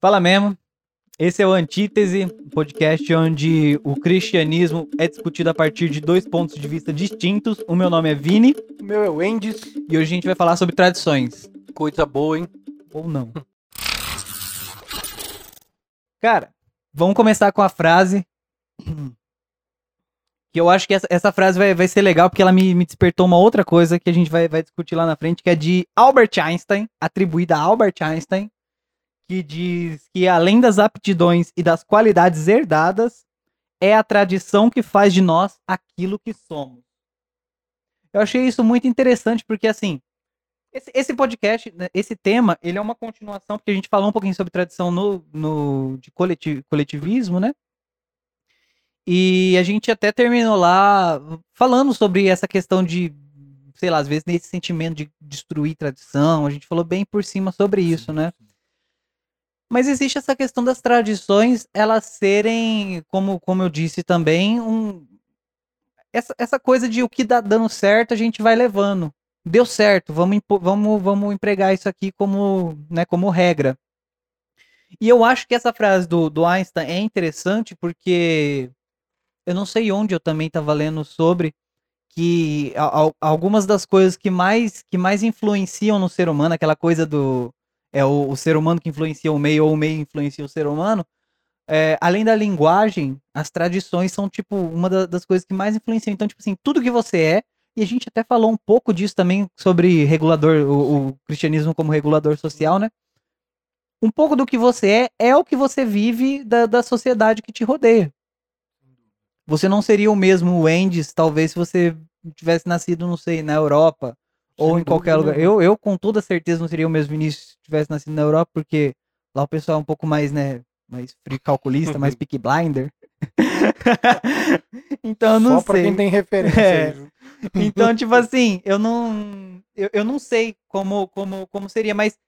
Fala mesmo. Esse é o Antítese, podcast onde o cristianismo é discutido a partir de dois pontos de vista distintos. O meu nome é Vini. O meu é o Endes. E hoje a gente vai falar sobre tradições. Coisa boa, hein? Ou não. Cara, vamos começar com a frase. Que eu acho que essa, essa frase vai, vai ser legal porque ela me, me despertou uma outra coisa que a gente vai, vai discutir lá na frente, que é de Albert Einstein, atribuída a Albert Einstein que diz que além das aptidões e das qualidades herdadas, é a tradição que faz de nós aquilo que somos. Eu achei isso muito interessante porque assim, esse, esse podcast, né, esse tema, ele é uma continuação porque a gente falou um pouquinho sobre tradição no, no de coletivo, coletivismo, né? E a gente até terminou lá falando sobre essa questão de, sei lá, às vezes nesse sentimento de destruir tradição, a gente falou bem por cima sobre isso, né? Mas existe essa questão das tradições, elas serem, como, como eu disse também, um, essa, essa coisa de o que dá dando certo, a gente vai levando. Deu certo, vamos, vamos, vamos empregar isso aqui como, né, como regra. E eu acho que essa frase do, do Einstein é interessante porque eu não sei onde eu também estava lendo sobre que algumas das coisas que mais, que mais influenciam no ser humano, aquela coisa do é o, o, ser humano que influencia o meio ou o meio influencia o ser humano, é, além da linguagem, as tradições são, tipo, uma da, das coisas que mais influenciam. Então, tipo assim, tudo que você é, e a gente até falou um pouco disso também sobre regulador, o, o cristianismo como regulador social, né? Um pouco do que você é, é o que você vive da, da sociedade que te rodeia. Você não seria o mesmo Wendy's, talvez, se você tivesse nascido, não sei, na Europa, ou Sem em qualquer lugar. Eu, eu, com toda certeza, não seria o mesmo Vinícius se tivesse nascido na Europa, porque lá o pessoal é um pouco mais, né, mais frio calculista, mais pick blinder. então, eu não Só sei. pra quem tem referência. É. Então, tipo assim, eu não, eu, eu não sei como, como, como seria, mas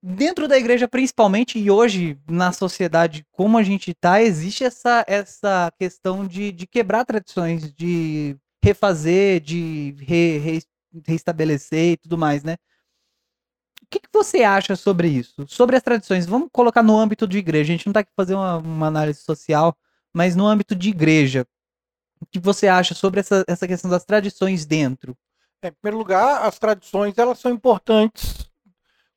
dentro da igreja, principalmente, e hoje na sociedade como a gente tá, existe essa, essa questão de, de quebrar tradições, de refazer, de re, re, restabelecer e tudo mais, né? O que, que, você acha sobre isso? Sobre as tradições? Vamos colocar no âmbito de igreja. A gente não está aqui fazer uma, uma, análise social, mas no âmbito de igreja. O que você acha sobre essa, essa questão das tradições dentro? É, em primeiro lugar, as tradições elas são importantes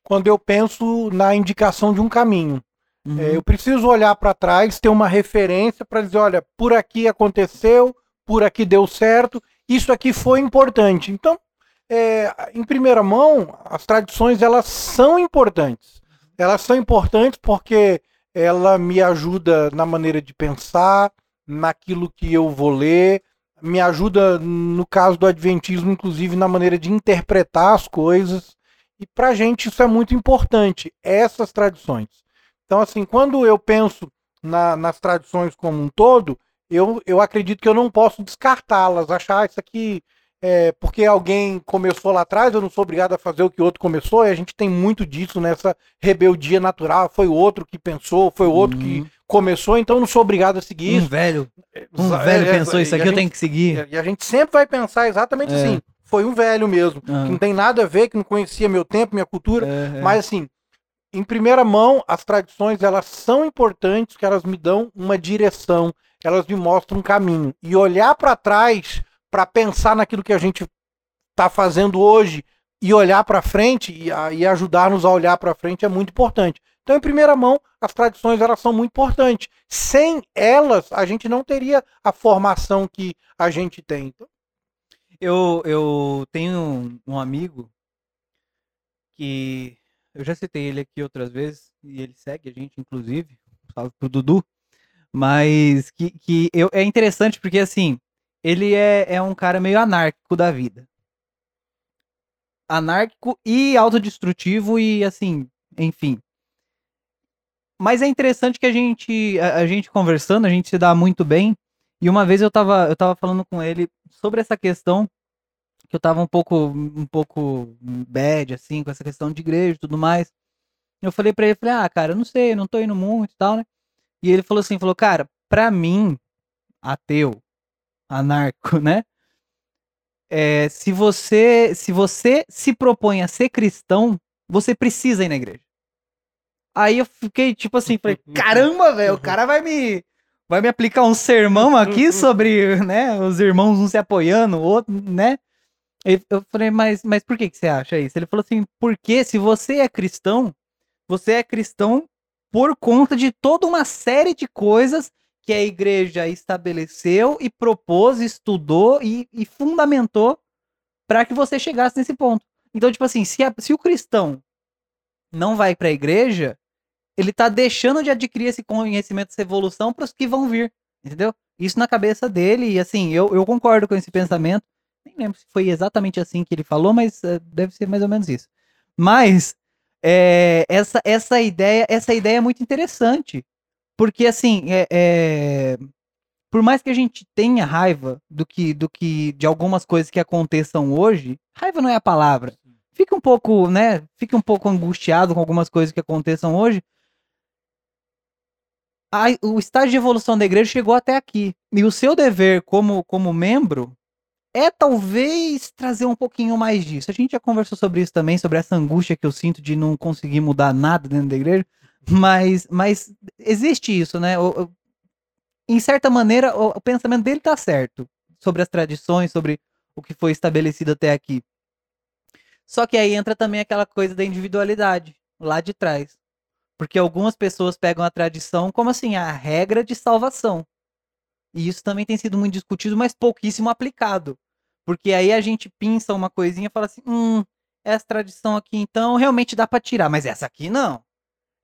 quando eu penso na indicação de um caminho. Uhum. É, eu preciso olhar para trás, ter uma referência para dizer, olha, por aqui aconteceu, por aqui deu certo, isso aqui foi importante. Então, é, em primeira mão, as tradições elas são importantes. Elas são importantes porque ela me ajuda na maneira de pensar, naquilo que eu vou ler, me ajuda, no caso do Adventismo, inclusive na maneira de interpretar as coisas. E para a gente isso é muito importante, essas tradições. Então, assim, quando eu penso na, nas tradições como um todo, eu, eu acredito que eu não posso descartá-las, achar ah, isso aqui é, porque alguém começou lá atrás, eu não sou obrigado a fazer o que o outro começou, e a gente tem muito disso nessa rebeldia natural. Foi o outro que pensou, foi o outro uhum. que começou, então eu não sou obrigado a seguir um isso. velho. Um é, velho é, pensou isso aqui, eu tenho que seguir. E a gente sempre vai pensar exatamente é. assim. Foi um velho mesmo, uhum. que não tem nada a ver, que não conhecia meu tempo, minha cultura, é, é. mas assim, em primeira mão, as tradições elas são importantes, que elas me dão uma direção, elas me mostram um caminho. E olhar para trás para pensar naquilo que a gente está fazendo hoje e olhar para frente e, e ajudar-nos a olhar para frente é muito importante. Então, em primeira mão, as tradições elas são muito importantes. Sem elas, a gente não teria a formação que a gente tem. Então... Eu, eu tenho um amigo que eu já citei ele aqui outras vezes e ele segue a gente, inclusive, salve pro Dudu. Mas que, que eu, é interessante porque assim, ele é, é um cara meio anárquico da vida. Anárquico e autodestrutivo e assim, enfim. Mas é interessante que a gente, a, a, gente conversando, a gente se dá muito bem. E uma vez eu tava, eu tava falando com ele sobre essa questão que eu tava um pouco, um pouco bad, assim, com essa questão de igreja e tudo mais. Eu falei para ele, falei, ah, cara, eu não sei, não tô indo muito e tal, né? E ele falou assim, falou, cara, pra mim, ateu, anarco, né? É, se você se você se propõe a ser cristão, você precisa ir na igreja. Aí eu fiquei tipo assim, falei, caramba, velho, o cara vai me vai me aplicar um sermão aqui sobre, né, os irmãos um se apoiando, o outro, né? Eu falei, mas, mas por que, que você acha isso? Ele falou assim, porque se você é cristão, você é cristão por conta de toda uma série de coisas que a igreja estabeleceu e propôs, estudou e, e fundamentou para que você chegasse nesse ponto. Então, tipo assim, se, a, se o cristão não vai para a igreja, ele tá deixando de adquirir esse conhecimento, essa evolução para os que vão vir, entendeu? Isso na cabeça dele, e assim, eu, eu concordo com esse pensamento. Nem lembro se foi exatamente assim que ele falou, mas uh, deve ser mais ou menos isso. Mas é, essa, essa ideia essa ideia é muito interessante. Porque, assim, é, é, por mais que a gente tenha raiva do que, do que de algumas coisas que aconteçam hoje, raiva não é a palavra. Fica um pouco, né? Fica um pouco angustiado com algumas coisas que aconteçam hoje. A, o estágio de evolução da igreja chegou até aqui. E o seu dever como, como membro é talvez trazer um pouquinho mais disso. A gente já conversou sobre isso também, sobre essa angústia que eu sinto de não conseguir mudar nada dentro da igreja. Mas, mas existe isso, né? O, o, em certa maneira, o, o pensamento dele tá certo sobre as tradições, sobre o que foi estabelecido até aqui. Só que aí entra também aquela coisa da individualidade, lá de trás. Porque algumas pessoas pegam a tradição como assim, a regra de salvação. E isso também tem sido muito discutido, mas pouquíssimo aplicado. Porque aí a gente pinça uma coisinha e fala assim: hum, essa tradição aqui então realmente dá para tirar, mas essa aqui não.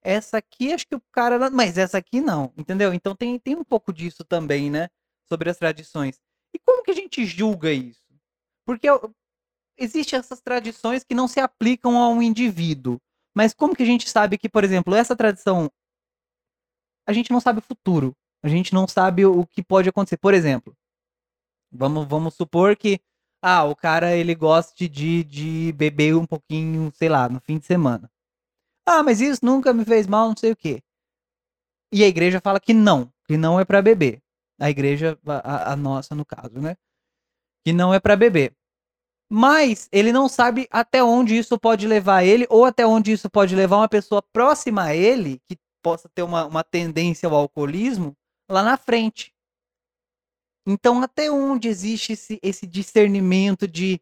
Essa aqui acho que o cara. Mas essa aqui não, entendeu? Então tem, tem um pouco disso também, né? Sobre as tradições. E como que a gente julga isso? Porque existem essas tradições que não se aplicam a um indivíduo. Mas como que a gente sabe que, por exemplo, essa tradição. A gente não sabe o futuro. A gente não sabe o que pode acontecer. Por exemplo, vamos, vamos supor que ah, o cara ele goste de, de beber um pouquinho, sei lá, no fim de semana. Ah, mas isso nunca me fez mal, não sei o quê. E a igreja fala que não, que não é para beber. A igreja, a, a, nossa no caso, né? Que não é para beber. Mas ele não sabe até onde isso pode levar ele, ou até onde isso pode levar uma pessoa próxima a ele, que possa ter uma, uma tendência ao alcoolismo, lá na frente. Então, até onde existe esse, esse discernimento de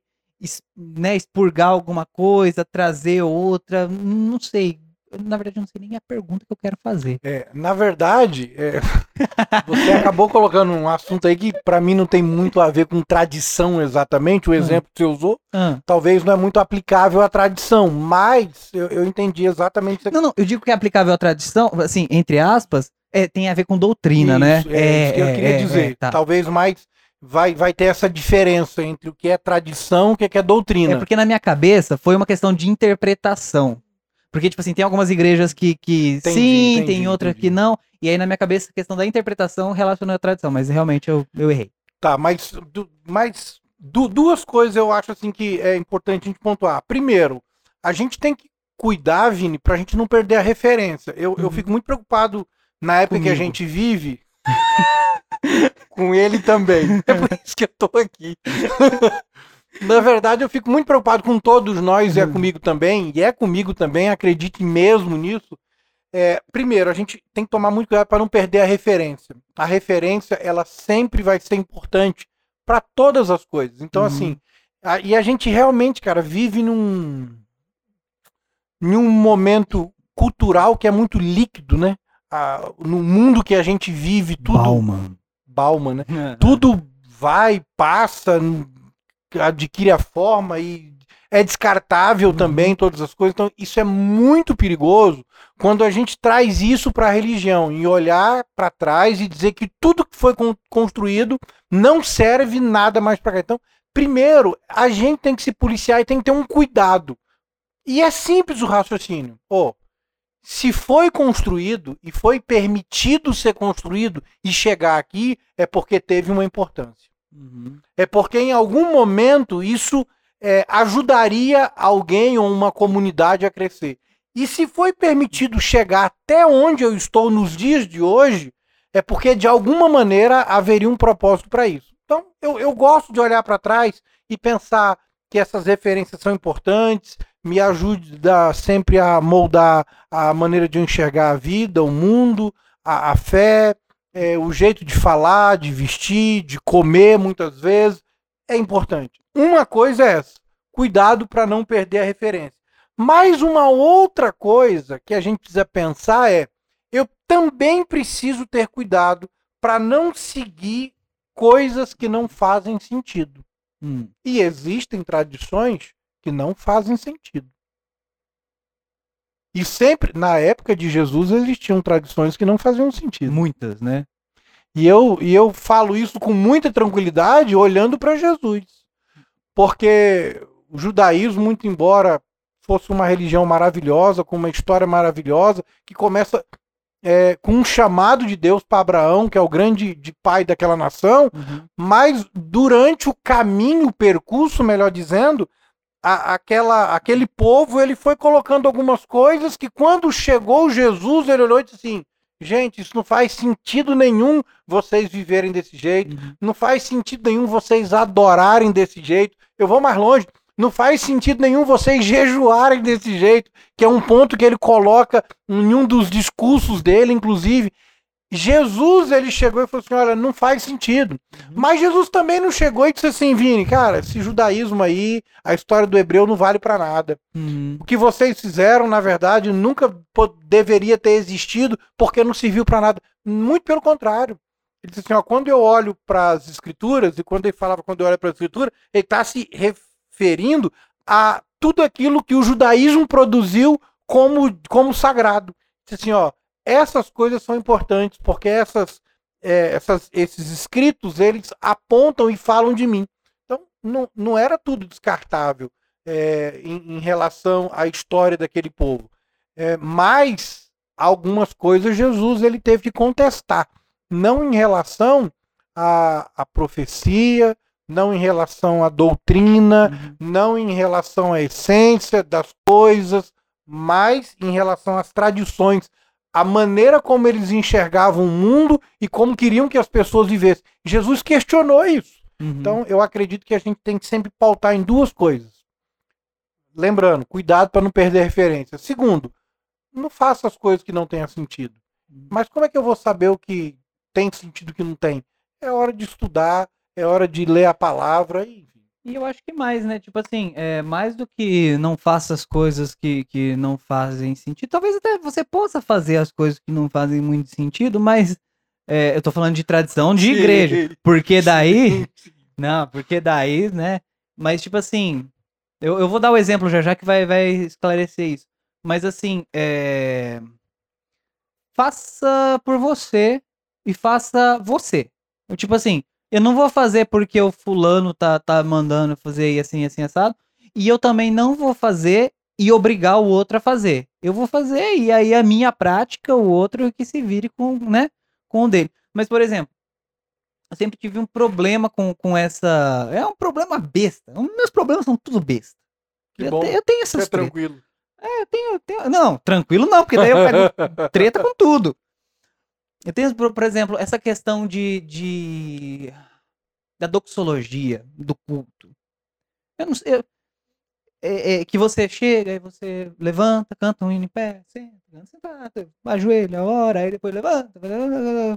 né, expurgar alguma coisa, trazer outra, não sei. Na verdade, eu não sei nem a pergunta que eu quero fazer. É, na verdade, é, você acabou colocando um assunto aí que para mim não tem muito a ver com tradição exatamente. O ah. exemplo que você usou, ah. talvez não é muito aplicável à tradição, mas eu, eu entendi exatamente. Não, não, eu digo que é aplicável à tradição, assim, entre aspas, é, tem a ver com doutrina, né? isso, né? É, é isso que eu queria é, dizer. É, tá. Talvez mais vai, vai ter essa diferença entre o que é tradição e o que é doutrina. É porque na minha cabeça foi uma questão de interpretação. Porque, tipo assim, tem algumas igrejas que, que entendi, sim, entendi, tem outras que não. E aí, na minha cabeça, a questão da interpretação relaciona à tradição. Mas realmente eu, eu errei. Tá, mas, du, mas du, duas coisas eu acho assim que é importante a gente pontuar. Primeiro, a gente tem que cuidar, Vini, pra gente não perder a referência. Eu, uhum. eu fico muito preocupado na época Comigo. que a gente vive. com ele também. É por isso que eu tô aqui. Na verdade, eu fico muito preocupado com todos nós, e é uhum. comigo também, e é comigo também, acredite mesmo nisso. É, primeiro, a gente tem que tomar muito cuidado para não perder a referência. A referência, ela sempre vai ser importante para todas as coisas. Então, uhum. assim, a, e a gente realmente, cara, vive num, num momento cultural que é muito líquido, né? a, no mundo que a gente vive, tudo. Bauman. Bauman, né? É. Tudo vai, passa, adquire a forma e é descartável uhum. também todas as coisas. Então, isso é muito perigoso quando a gente traz isso para a religião e olhar para trás e dizer que tudo que foi construído não serve nada mais para cá. Então, primeiro, a gente tem que se policiar e tem que ter um cuidado. E é simples o raciocínio. Pô, se foi construído e foi permitido ser construído e chegar aqui, é porque teve uma importância. Uhum. É porque em algum momento isso é, ajudaria alguém ou uma comunidade a crescer. E se foi permitido chegar até onde eu estou nos dias de hoje, é porque de alguma maneira haveria um propósito para isso. Então eu, eu gosto de olhar para trás e pensar que essas referências são importantes, me ajuda sempre a moldar a maneira de eu enxergar a vida, o mundo, a, a fé, é, o jeito de falar, de vestir, de comer muitas vezes. É importante. Uma coisa é essa: cuidado para não perder a referência. Mas uma outra coisa que a gente precisa pensar é: eu também preciso ter cuidado para não seguir coisas que não fazem sentido. Hum. E existem tradições que não fazem sentido. E sempre, na época de Jesus, existiam tradições que não faziam sentido. Muitas, né? E eu, e eu falo isso com muita tranquilidade olhando para Jesus. Porque o judaísmo, muito embora fosse uma religião maravilhosa, com uma história maravilhosa, que começa é, com um chamado de Deus para Abraão, que é o grande de pai daquela nação, uhum. mas durante o caminho, o percurso, melhor dizendo, a, aquela, aquele povo ele foi colocando algumas coisas que quando chegou Jesus, ele olhou e disse assim: gente, isso não faz sentido nenhum vocês viverem desse jeito, uhum. não faz sentido nenhum vocês adorarem desse jeito. Eu vou mais longe. Não faz sentido nenhum vocês jejuarem desse jeito, que é um ponto que ele coloca em um dos discursos dele, inclusive. Jesus ele chegou e falou assim: olha, não faz sentido. Uhum. Mas Jesus também não chegou e disse assim: Vini, cara, esse judaísmo aí, a história do hebreu não vale para nada. Uhum. O que vocês fizeram, na verdade, nunca deveria ter existido porque não serviu para nada. Muito pelo contrário. Ele disse assim: ó, quando eu olho para as escrituras, e quando ele falava quando eu olho para a escritura, ele está se referindo a tudo aquilo que o judaísmo produziu como, como sagrado. Disse assim: ó essas coisas são importantes porque essas, é, essas, esses escritos eles apontam e falam de mim. Então não, não era tudo descartável é, em, em, relação à história daquele povo, é, mas algumas coisas Jesus ele teve que contestar, não em relação à, à profecia, não em relação à doutrina, uhum. não em relação à essência das coisas, mas em relação às tradições a maneira como eles enxergavam o mundo e como queriam que as pessoas vivessem. Jesus questionou isso. Uhum. Então, eu acredito que a gente tem que sempre pautar em duas coisas. Lembrando, cuidado para não perder referência. Segundo, não faça as coisas que não tenham sentido. Uhum. Mas como é que eu vou saber o que tem sentido e o que não tem? É hora de estudar, é hora de ler a palavra e e eu acho que mais, né? Tipo assim, é, mais do que não faça as coisas que, que não fazem sentido. Talvez até você possa fazer as coisas que não fazem muito sentido, mas é, eu tô falando de tradição de igreja. Porque daí. Não, porque daí, né? Mas, tipo assim, eu, eu vou dar o um exemplo já já que vai, vai esclarecer isso. Mas assim, é... faça por você e faça você. Tipo assim, eu não vou fazer porque o fulano tá, tá mandando fazer assim, assim, assado. E eu também não vou fazer e obrigar o outro a fazer. Eu vou fazer e aí a minha prática, o outro que se vire com, né, com o dele. Mas, por exemplo, eu sempre tive um problema com, com essa. É um problema besta. Meus problemas são tudo besta. Que eu, bom. Tenho, eu tenho essas. É tranquilo. É, eu tenho, eu tenho. Não, tranquilo não, porque daí eu pego treta com tudo. Eu tenho, por exemplo, essa questão de, de da doxologia, do culto. Eu não sei. Eu, é, é, que você chega e você levanta, canta um hino em pé, senta, senta, ajoelha, ora, aí depois levanta.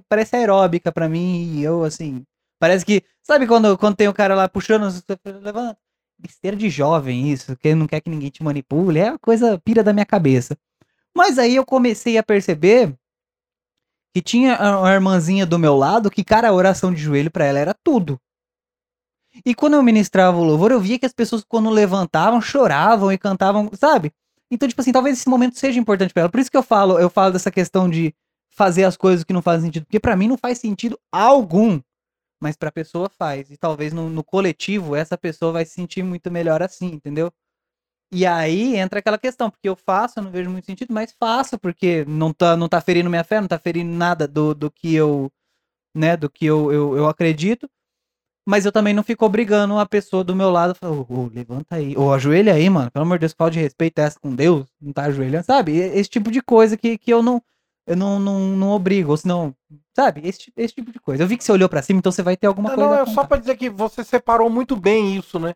Parece aeróbica pra mim, eu assim. Parece que. Sabe quando, quando tem o cara lá puxando, levanta? Besteira de jovem, isso, que não quer que ninguém te manipule, é uma coisa pira da minha cabeça. Mas aí eu comecei a perceber que tinha uma irmãzinha do meu lado que, cara, a oração de joelho para ela era tudo. E quando eu ministrava o louvor, eu via que as pessoas, quando levantavam, choravam e cantavam, sabe? Então, tipo assim, talvez esse momento seja importante para ela. Por isso que eu falo, eu falo dessa questão de fazer as coisas que não fazem sentido. Porque para mim não faz sentido algum. Mas pra pessoa faz. E talvez no, no coletivo, essa pessoa vai se sentir muito melhor assim, entendeu? E aí entra aquela questão, porque eu faço, eu não vejo muito sentido, mas faço, porque não tá, não tá ferindo minha fé, não tá ferindo nada do, do que eu, né, do que eu, eu, eu acredito. Mas eu também não fico obrigando a pessoa do meu lado, oh, oh, levanta aí, ou ajoelha aí, mano, pelo amor de Deus, falta de respeito essa com Deus, não tá ajoelhando, sabe? Esse tipo de coisa que, que eu não, eu não, não, não obrigo, ou senão, sabe? Esse, esse tipo de coisa. Eu vi que você olhou para cima, então você vai ter alguma não, coisa. Não, é só para dizer que você separou muito bem isso, né?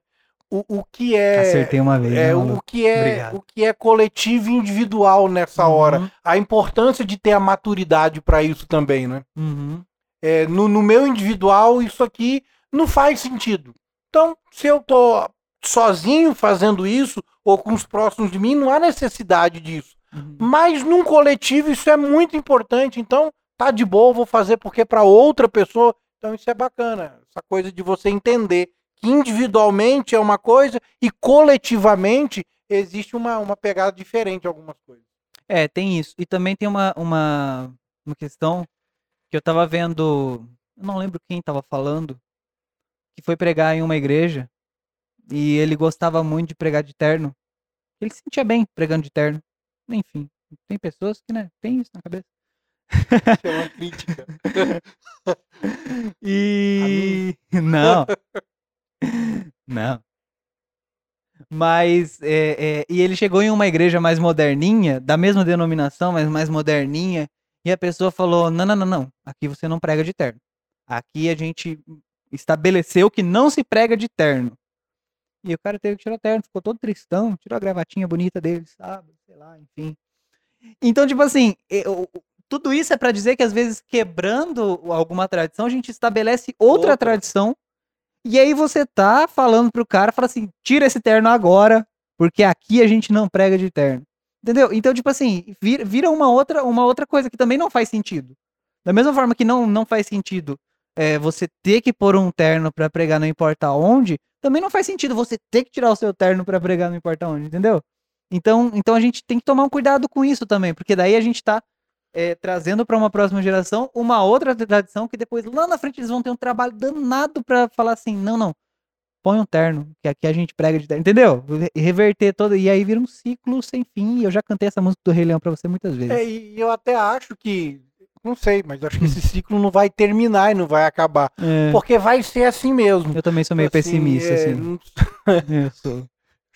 O, o que é. Acertei uma vez. É, né, o que é Obrigado. o que é coletivo e individual nessa Uhum. hora. A importância de ter a maturidade para isso também, né? Uhum. É, no, no meu individual, isso aqui não faz sentido. Então, se eu tô sozinho fazendo isso, ou com os próximos de mim, não há necessidade disso. Uhum. Mas num coletivo isso é muito importante. Então, tá de boa, vou fazer porque para outra pessoa. Então, isso é bacana. Essa coisa de você entender individualmente é uma coisa e coletivamente existe uma, uma pegada diferente em algumas coisas. É, tem isso. E também tem uma, uma, uma questão que eu tava vendo. Eu não lembro quem tava falando. Que foi pregar em uma igreja. E ele gostava muito de pregar de terno. Ele se sentia bem pregando de terno. Enfim, tem pessoas que, né, tem isso na cabeça. Isso é uma crítica. E. Não. Não. Mas. é, é, e ele chegou em uma igreja mais moderninha, da mesma denominação, mas mais moderninha. E a pessoa falou: não, não, não, não. Aqui você não prega de terno. Aqui a gente estabeleceu que não se prega de terno. E o cara teve que tirar o terno, ficou todo tristão, tirou a gravatinha bonita dele, sabe? Sei lá, enfim. Então, tipo assim, eu- tudo isso é pra dizer que às vezes quebrando alguma tradição, a gente estabelece outra, Outra. tradição. E aí você tá falando pro cara, fala assim, tira esse terno agora, porque aqui a gente não prega de terno. Entendeu? Então, tipo assim, vira, uma outra uma outra coisa que também não faz sentido. Da mesma forma que não, não faz sentido é, você ter que pôr um terno pra pregar não importa onde, também não faz sentido você ter que tirar o seu terno pra pregar não importa onde, entendeu? Então, então a gente tem que tomar um cuidado com isso também, porque daí a gente tá é, trazendo para uma próxima geração uma outra tradição que depois lá na frente eles vão ter um trabalho danado pra falar assim, não, não, põe um terno, que aqui a gente prega de terno, entendeu? E reverter todo, e aí vira um ciclo sem fim, e eu já cantei essa música do Rei Leão pra você muitas vezes. É, e eu até acho que. Não sei, mas acho que esse ciclo não vai terminar e não vai acabar. É, Porque vai ser assim mesmo. eu também sou meio Assim, pessimista, é, assim. Eu sou.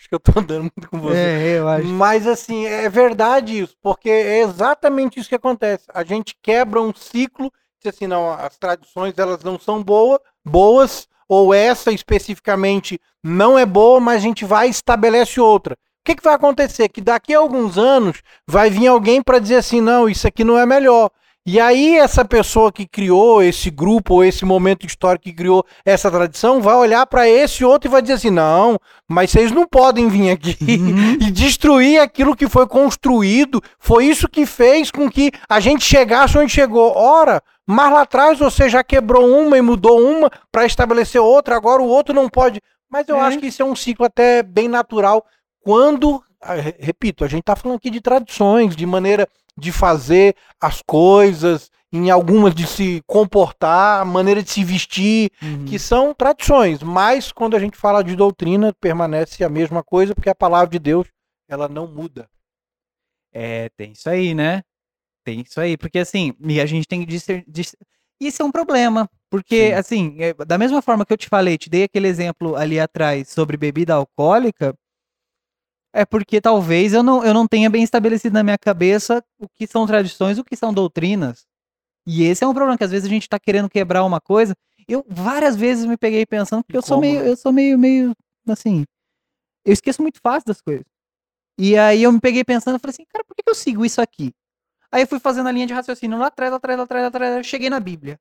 Acho que eu tô andando muito com você. É, eu acho. Mas assim, é verdade isso, porque é exatamente isso que acontece. A gente quebra um ciclo, diz assim, não, as tradições elas não são boa, boas, ou essa especificamente não é boa, mas a gente vai e estabelece outra. O que, que vai acontecer? Que daqui a alguns anos vai vir alguém para dizer assim, não, isso aqui não é melhor. E aí essa pessoa que criou esse grupo ou esse momento histórico que criou essa tradição vai olhar para esse outro e vai dizer assim, não, mas vocês não podem vir aqui Uhum. e destruir aquilo que foi construído. Foi isso que fez com que a gente chegasse onde chegou. Ora, mas lá atrás você já quebrou uma e mudou uma para estabelecer outra, agora o outro não pode. Mas eu É. acho que isso é um ciclo até bem natural quando, re- repito, a gente está falando aqui de tradições, de maneira de fazer as coisas, em algumas de se comportar, maneira de se vestir, Uhum. que são tradições, mas quando a gente fala de doutrina, permanece a mesma coisa, porque a palavra de Deus, ela não muda. É, tem isso aí, né? Tem isso aí, porque assim, e a gente tem que discer, dis- Isso é um problema, porque Sim. assim, é, da mesma forma que eu te falei, te dei aquele exemplo ali atrás sobre bebida alcoólica, é porque talvez eu não, eu não tenha bem estabelecido na minha cabeça o que são tradições, o que são doutrinas. E esse é um problema, que às vezes a gente tá querendo quebrar uma coisa. Eu várias vezes me peguei pensando, porque eu sou meio, eu sou meio, meio, assim, eu esqueço muito fácil das coisas. E aí eu me peguei pensando, eu falei assim, cara, por que eu sigo isso aqui? Aí eu fui fazendo a linha de raciocínio lá atrás, lá atrás, lá atrás, lá atrás, cheguei na Bíblia.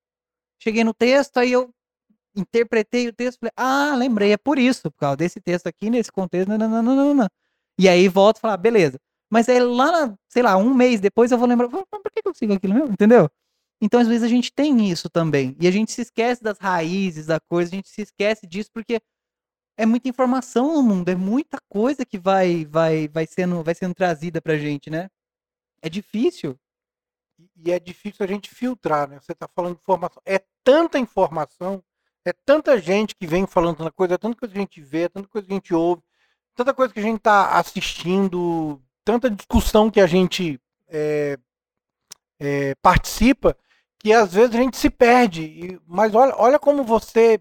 Cheguei no texto, aí eu interpretei o texto, falei, ah, lembrei, é por isso, por causa desse texto aqui, nesse contexto, não, E aí volto e falo, ah, beleza. Mas aí lá, sei lá, um mês depois eu vou lembrar, "Pô, mas por que eu sigo aquilo mesmo? Entendeu? Então, às vezes, a gente tem isso também. E a gente se esquece das raízes da coisa, a gente se esquece disso porque é muita informação no mundo, é muita coisa que vai vai vai sendo vai sendo trazida pra gente, né? É difícil. E é difícil a gente filtrar, né? Você está falando de informação. É tanta informação, é tanta gente que vem falando tanta coisa, é tanta coisa que a gente vê, é tanta coisa que a gente ouve, tanta coisa que a gente está assistindo, tanta discussão que a gente é, é, participa, que às vezes a gente se perde. E- mas olha, olha como você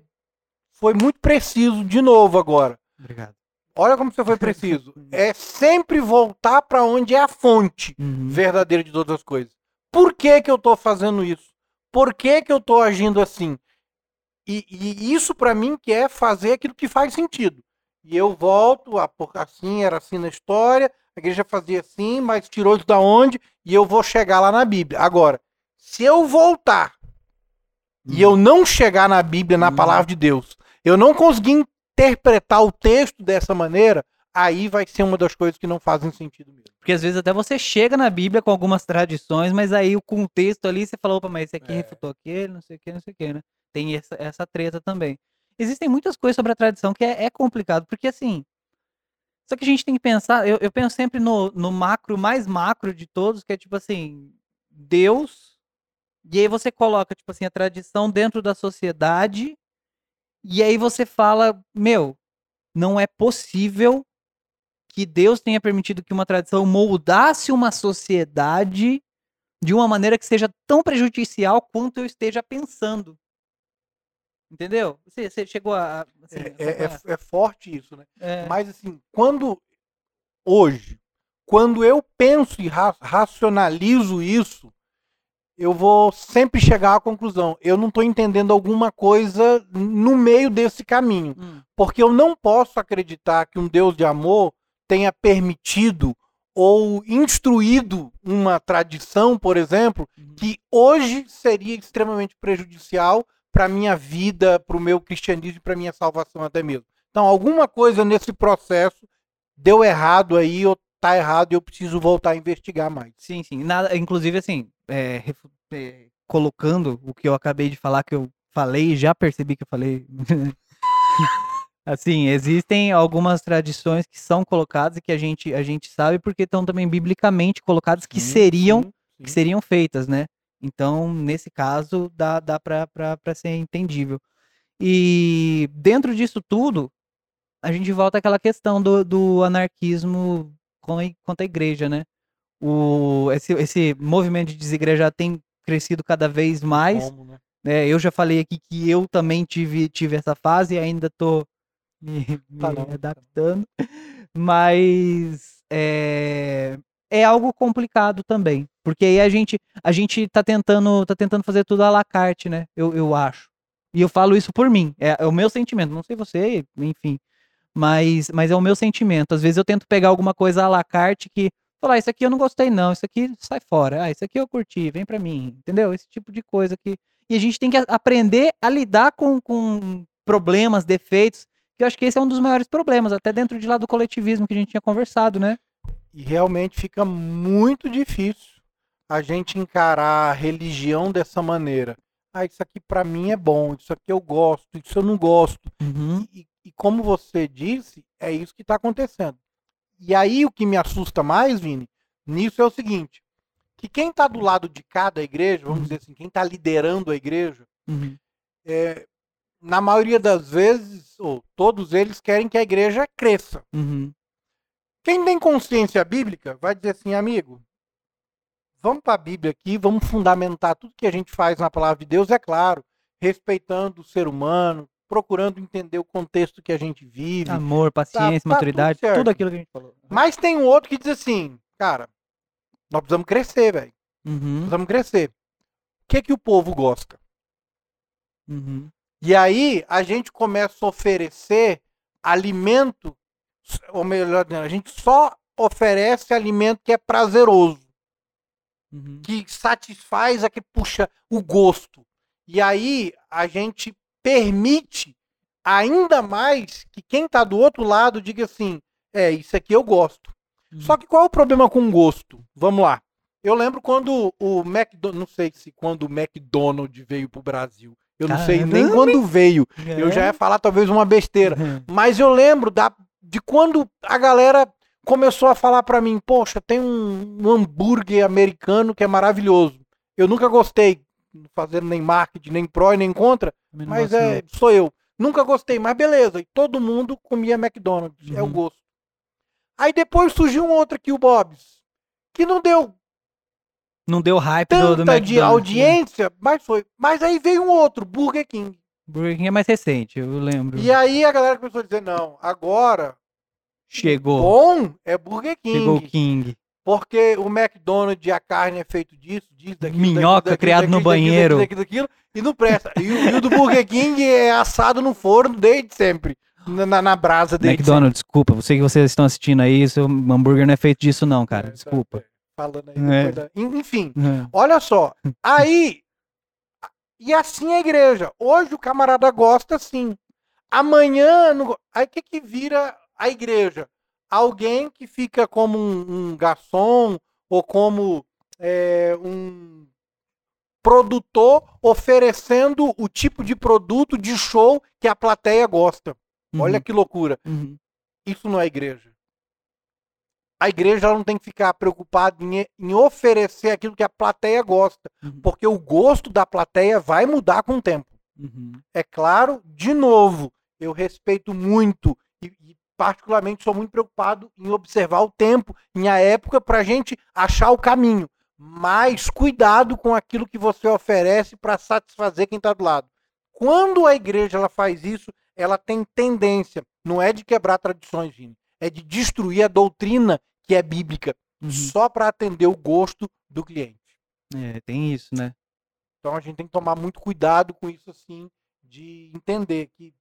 foi muito preciso de novo agora. Obrigado. Olha como você foi preciso. É sempre voltar para onde é a fonte Uhum. verdadeira de todas as coisas. Por que, que eu estou fazendo isso? Por que, que eu estou agindo assim? E, e isso para mim que é fazer aquilo que faz sentido. E eu volto, a, assim, era assim na história, a igreja fazia assim, mas tirou isso da onde? E eu vou chegar lá na Bíblia. Agora, se eu voltar hum. e eu não chegar na Bíblia, na hum. palavra de Deus, eu não conseguir interpretar o texto dessa maneira, aí vai ser uma das coisas que não fazem sentido mesmo. Porque às vezes até você chega na Bíblia com algumas tradições, mas aí o contexto ali você falou, opa, mas esse aqui é. refutou aquele, não sei o que, não sei o que, né? Tem essa, essa treta também. Existem muitas coisas sobre a tradição que é, é complicado, porque assim. Só que a gente tem que pensar, eu, eu penso sempre no, no macro, mais macro de todos, que é tipo assim, Deus, e aí você coloca, tipo assim, a tradição dentro da sociedade, e aí você fala, meu, não é possível que Deus tenha permitido que uma tradição moldasse uma sociedade de uma maneira que seja tão prejudicial quanto eu esteja pensando. Entendeu? Você, você chegou a. Assim, é, é, é, é, forte isso, né? É. Mas assim, quando. Hoje, quando eu penso e ra racionalizo isso, eu vou sempre chegar à conclusão. Eu não estou entendendo alguma coisa no meio desse caminho. Hum. Porque eu não posso acreditar que um Deus de amor tenha permitido ou instruído uma tradição, por exemplo, uhum. que hoje seria extremamente prejudicial para minha vida, para o meu cristianismo, para minha salvação até mesmo. Então, alguma coisa nesse processo deu errado aí ou tá errado e eu preciso voltar a investigar mais. Sim, sim. Nada, inclusive assim, é, é, colocando o que eu acabei de falar que eu falei, já percebi que eu falei Assim, existem algumas tradições que são colocadas e que a gente, a gente sabe porque estão também biblicamente colocadas que sim, seriam sim, sim. que seriam feitas, né? Então, nesse caso, dá, dá para ser entendível. E dentro disso tudo, a gente volta àquela questão do, do anarquismo com a, igreja, né? O, esse, esse movimento de desigrejar tem crescido cada vez mais. Como, né? É, eu já falei aqui que eu também tive, tive essa fase e ainda tô me, tá me adaptando. Mas é, é algo complicado também. Porque aí a gente, a gente tá tentando, tá tentando fazer tudo à la carte, né? Eu, eu acho. E eu falo isso por mim. É, é o meu sentimento. Não sei você, enfim. Mas, mas é o meu sentimento. Às vezes eu tento pegar alguma coisa à la carte que. Falar, ah, isso aqui eu não gostei, não. Isso aqui sai fora. Ah, isso aqui eu curti, vem pra mim. Entendeu? Esse tipo de coisa que. E a gente tem que aprender a lidar com, com problemas, defeitos, que eu acho que esse é um dos maiores problemas, até dentro de lá do coletivismo que a gente tinha conversado, né? E realmente fica muito difícil a gente encarar a religião dessa maneira. Ah, isso aqui para mim é bom, isso aqui eu gosto, isso eu não gosto. Uhum. E, e, como você disse, é isso que está acontecendo. E aí o que me assusta mais, Vini, nisso é o seguinte: que quem está do lado de cada igreja, vamos uhum. dizer assim, quem está liderando a igreja, uhum. é, na maioria das vezes, ou todos eles querem que a igreja cresça. Uhum. Quem tem consciência bíblica vai dizer assim, amigo, vamos para a Bíblia aqui, vamos fundamentar tudo que a gente faz na palavra de Deus, é claro, respeitando o ser humano, procurando entender o contexto que a gente vive. Amor, tá, paciência, tá, maturidade, tudo, tudo, aquilo que a gente falou. Mas tem um outro que diz assim, cara, nós precisamos crescer, velho. Uhum. Precisamos crescer. O que que o povo gosta? Uhum. E aí a gente começa a oferecer alimento, ou melhor, a gente só oferece alimento que é prazeroso, uhum. que satisfaz, a que puxa o gosto. E aí a gente permite ainda mais que quem está do outro lado diga assim: é, isso aqui eu gosto. Uhum. Só que qual é o problema com gosto? Vamos lá. Eu lembro quando o McDonald's, não sei se quando o McDonald's veio para o Brasil, eu não Caramba. sei nem quando veio. É. Eu já ia falar talvez uma besteira. Uhum. Mas eu lembro da, de quando a galera começou a falar para mim: Poxa, tem um, um, hambúrguer americano que é maravilhoso. Eu nunca gostei, fazendo nem marketing, nem pró e nem contra. Mas é, sou eu. Nunca gostei, mas beleza. E todo mundo comia McDonald's. Uhum. É o uhum. gosto. Aí depois surgiu um outro aqui, o Bob's. Que não deu não deu hype Tanta do, do de né? audiência, né? mas foi. Mas aí veio um outro, Burger King. Burger King é mais recente, eu lembro. E aí a galera começou a dizer, não, agora chegou. Bom é Burger King. Chegou o King. Porque o McDonald's, a carne é feito disso, disso, daquilo. Minhoca daquilo, criado daquilo, no banheiro. Daquilo, daquilo, e não presta. E, e, o do Burger King é assado no forno desde sempre. na, na brasa dele. McDonald's, desculpa, você que vocês estão assistindo aí, seu hambúrguer não é feito disso não, cara, É, desculpa. é, Falando aí É. da- En- Enfim, É. olha só. Aí. E assim é a igreja. Hoje o camarada gosta sim. Amanhã. Não... Aí o que, que vira a igreja? Alguém que fica como um, um garçom ou como é, um produtor oferecendo o tipo de produto de show que a plateia gosta. Olha que loucura. Uhum. Isso não é igreja. A igreja não tem que ficar preocupada em, em oferecer aquilo que a plateia gosta, Uhum. porque o gosto da plateia vai mudar com o tempo. Uhum. É claro, de novo, eu respeito muito e, e particularmente sou muito preocupado em observar o tempo, em a época, para a gente achar o caminho. Mas cuidado com aquilo que você oferece para satisfazer quem está do lado. Quando a igreja ela faz isso, ela tem tendência, não é de quebrar tradições, Vini, é de destruir a doutrina que é bíblica, Uhum. só para atender o gosto do cliente. É, tem isso, né? Então a gente tem que tomar muito cuidado com isso, assim, de entender que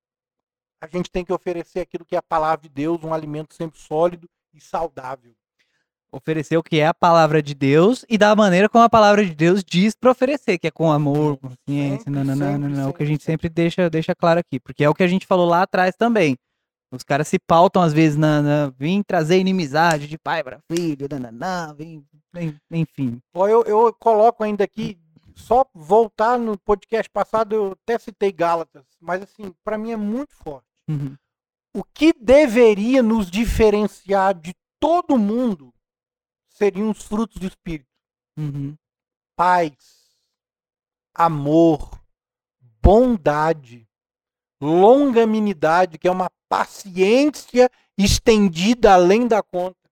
a gente tem que oferecer aquilo que é a palavra de Deus, um alimento sempre sólido e saudável. Oferecer o que é a palavra de Deus e da maneira como a palavra de Deus diz pra oferecer, que é com amor, com ciência, não, não, não, não, o que a gente sempre deixa, deixa claro aqui, porque é o que a gente falou lá atrás também. Os caras se pautam às vezes na, na vim trazer inimizade de pai para filho, nananã, vim, en- enfim. Eu, eu coloco ainda aqui, só voltar no podcast passado, eu até citei Gálatas, mas assim, para mim é muito forte. Uhum. O que deveria nos diferenciar de todo mundo seriam os frutos do Espírito. Uhum. paz, amor, bondade, longanimidade, que é uma paciência estendida além da conta,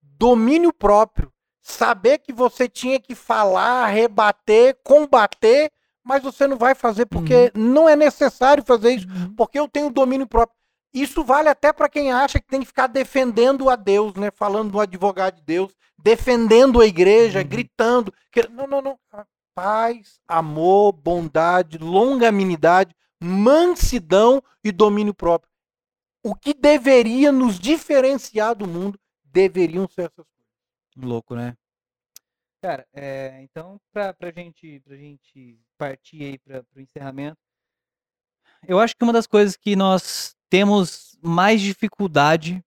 domínio próprio, saber que você tinha que falar, rebater, combater, mas você não vai fazer porque não é necessário fazer isso, porque eu tenho domínio próprio. Isso vale até para quem acha que tem que ficar defendendo a Deus, né? Falando do advogado de Deus, defendendo a igreja, Uhum. gritando. que- Não, não, não. Paz, amor, bondade, longanimidade, mansidão e domínio próprio. O que deveria nos diferenciar do mundo deveriam ser essas coisas. Louco, né? Cara, é, então, pra, pra, gente, pra gente partir aí para o encerramento, eu acho que uma das coisas que nós temos mais dificuldade,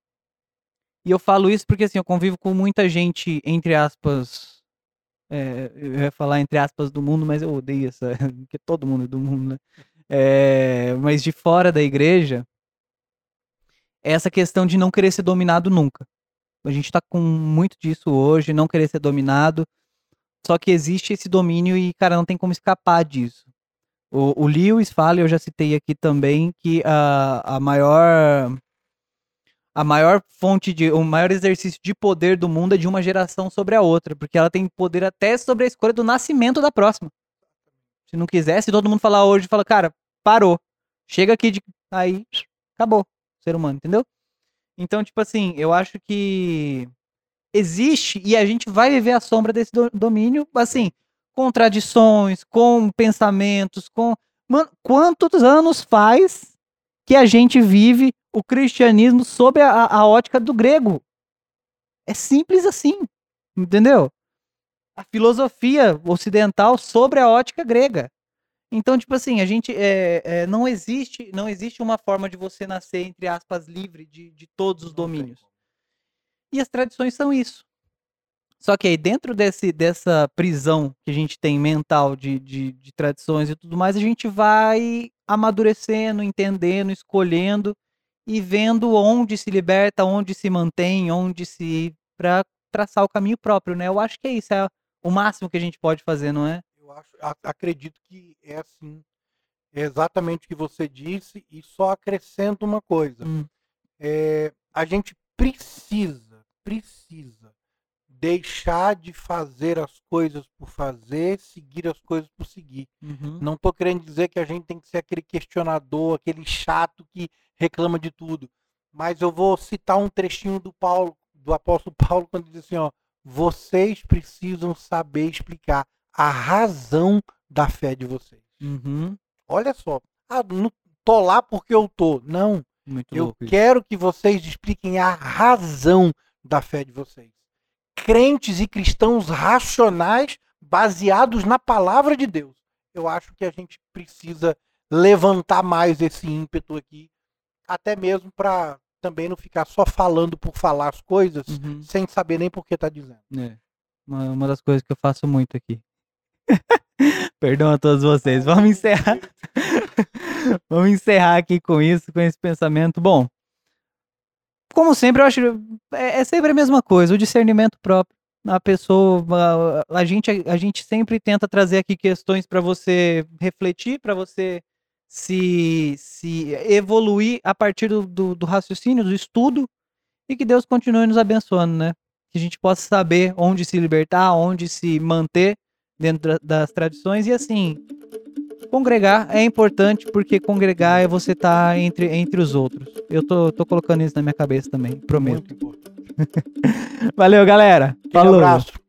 e eu falo isso porque assim, eu convivo com muita gente, entre aspas, é, eu ia falar entre aspas do mundo, mas eu odeio essa, porque todo mundo é do mundo, né? É, mas de fora da igreja, é essa questão de não querer ser dominado nunca. A gente tá com muito disso hoje, não querer ser dominado. Só que existe esse domínio e, cara, não tem como escapar disso. O, o Lewis fala, eu já citei aqui também, que a, a maior a maior fonte de o maior exercício de poder do mundo é de uma geração sobre a outra, porque ela tem poder até sobre a escolha do nascimento da próxima. Se não quisesse, todo mundo falar hoje, fala, cara, parou. Chega aqui de aí, acabou, ser humano, entendeu? Então, tipo assim, eu acho que existe e a gente vai viver a sombra desse do- domínio, assim, contradições, com pensamentos, com. Mano, quantos anos faz que a gente vive o cristianismo sob a, a- a ótica do grego? É simples assim, entendeu? A filosofia ocidental sobre a ótica grega. Então, tipo assim, a gente é, é, não existe não existe uma forma de você nascer, entre aspas, livre de, de todos os domínios. E as tradições são isso. Só que aí, dentro desse, dessa prisão que a gente tem mental de, de, de tradições e tudo mais, a gente vai amadurecendo, entendendo, escolhendo e vendo onde se liberta, onde se mantém, onde se. para traçar o caminho próprio, né? Eu acho que é isso, é o máximo que a gente pode fazer, não é? Eu acho, acredito que é assim. É exatamente o que você disse e só acrescento uma coisa. Hum, É, a gente precisa, precisa deixar de fazer as coisas por fazer, seguir as coisas por seguir. uhum, Não estou querendo dizer que a gente tem que ser aquele questionador, aquele chato que reclama de tudo. Mas eu vou citar um trechinho do Paulo, do apóstolo Paulo, quando diz assim, ó, vocês precisam saber explicar a razão da fé de vocês. uhum, Olha só, ah, não tô lá porque eu tô. Não, Muito eu quero que vocês expliquem a razão da fé de vocês. Crentes e cristãos racionais baseados na palavra de Deus. Eu acho que a gente precisa levantar mais esse ímpeto aqui, até mesmo para também não ficar só falando por falar as coisas, uhum. sem saber nem por que está dizendo. É. Uma, uma das coisas que eu faço muito aqui. Perdão a todos vocês. Vamos encerrar. Vamos encerrar aqui com isso, com esse pensamento. Bom, como sempre, eu acho é, é sempre a mesma coisa, o discernimento próprio. A pessoa, a, a gente, a, a gente sempre tenta trazer aqui questões para você refletir, para você se, se evoluir a partir do, do, do raciocínio, do estudo, e que Deus continue nos abençoando, né? Que a gente possa saber onde se libertar, onde se manter dentro das tradições e assim congregar é importante porque congregar é você estar tá entre, entre os outros. Eu tô, tô colocando isso na minha cabeça também, prometo. Valeu, galera. Falou. Um abraço.